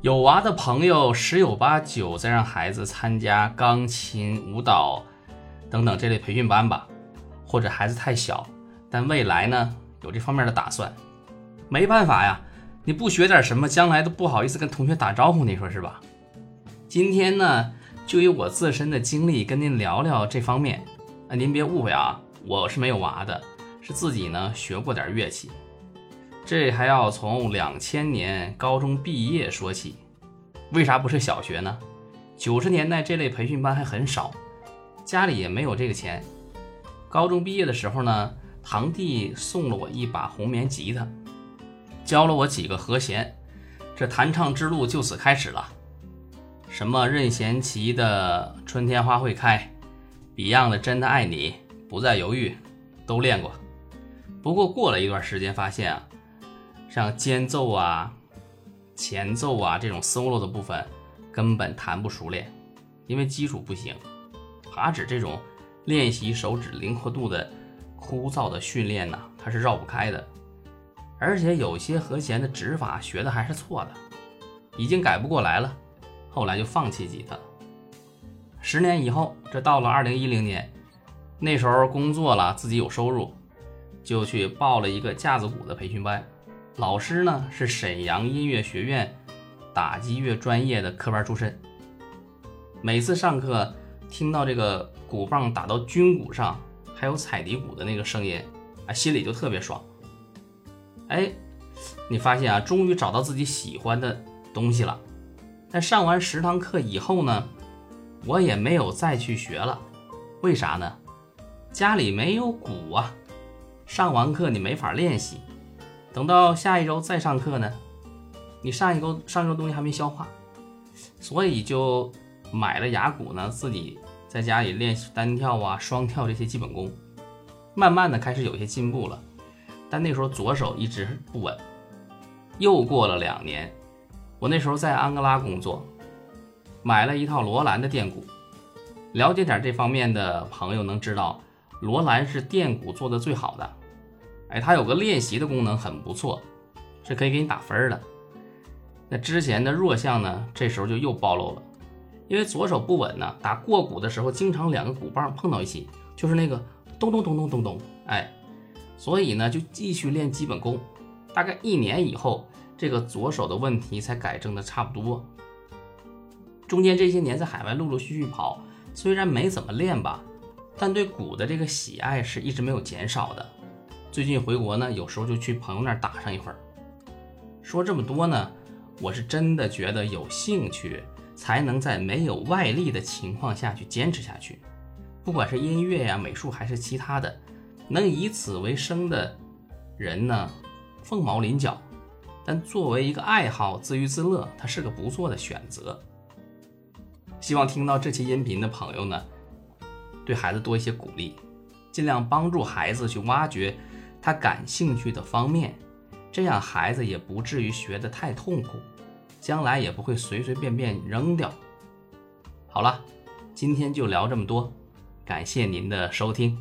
有娃的朋友十有八九在让孩子参加钢琴、舞蹈等等这类培训班吧，或者孩子太小，但未来呢有这方面的打算。没办法呀，你不学点什么，将来都不好意思跟同学打招呼，你说是吧？今天呢，就以我自身的经历跟您聊聊这方面。啊，您别误会啊，我是没有娃的，是自己呢学过点乐器。这还要从两千年高中毕业说起，为啥不是小学呢？九十年代这类培训班还很少，家里也没有这个钱。高中毕业的时候呢，堂弟送了我一把红棉吉他，教了我几个和弦，这弹唱之路就此开始了。什么任贤齐的《春天花会开》，Beyond 的《真的爱你》，不再犹豫，都练过。不过过了一段时间，发现啊。像间奏啊、前奏啊这种 solo 的部分根本弹不熟练，因为基础不行。爬指这种练习手指灵活度的枯燥的训练呢，它是绕不开的。而且有些和弦的指法学的还是错的，已经改不过来了。后来就放弃吉他。十年以后，这到了二零一零年，那时候工作了，自己有收入，就去报了一个架子鼓的培训班。老师呢是沈阳音乐学院打击乐专业的科班出身。每次上课听到这个鼓棒打到军鼓上，还有踩底鼓的那个声音，啊，心里就特别爽。哎，你发现啊，终于找到自己喜欢的东西了。但上完十堂课以后呢，我也没有再去学了。为啥呢？家里没有鼓啊，上完课你没法练习。等到下一周再上课呢，你上一周上一周东西还没消化，所以就买了哑鼓呢，自己在家里练单跳啊、双跳这些基本功，慢慢的开始有些进步了。但那时候左手一直不稳。又过了两年，我那时候在安哥拉工作，买了一套罗兰的电鼓。了解点这方面的朋友能知道，罗兰是电鼓做的最好的。哎，它有个练习的功能，很不错，是可以给你打分的。那之前的弱项呢，这时候就又暴露了，因为左手不稳呢，打过鼓的时候，经常两个鼓棒碰到一起，就是那个咚咚咚咚咚咚，哎，所以呢，就继续练基本功。大概一年以后，这个左手的问题才改正的差不多。中间这些年在海外陆陆续续跑，虽然没怎么练吧，但对鼓的这个喜爱是一直没有减少的。最近回国呢，有时候就去朋友那儿打上一会儿。说这么多呢，我是真的觉得有兴趣才能在没有外力的情况下去坚持下去。不管是音乐呀、美术还是其他的，能以此为生的人呢，凤毛麟角。但作为一个爱好，自娱自乐，它是个不错的选择。希望听到这期音频的朋友呢，对孩子多一些鼓励，尽量帮助孩子去挖掘。他感兴趣的方面，这样孩子也不至于学得太痛苦，将来也不会随随便便扔掉。好了，今天就聊这么多，感谢您的收听。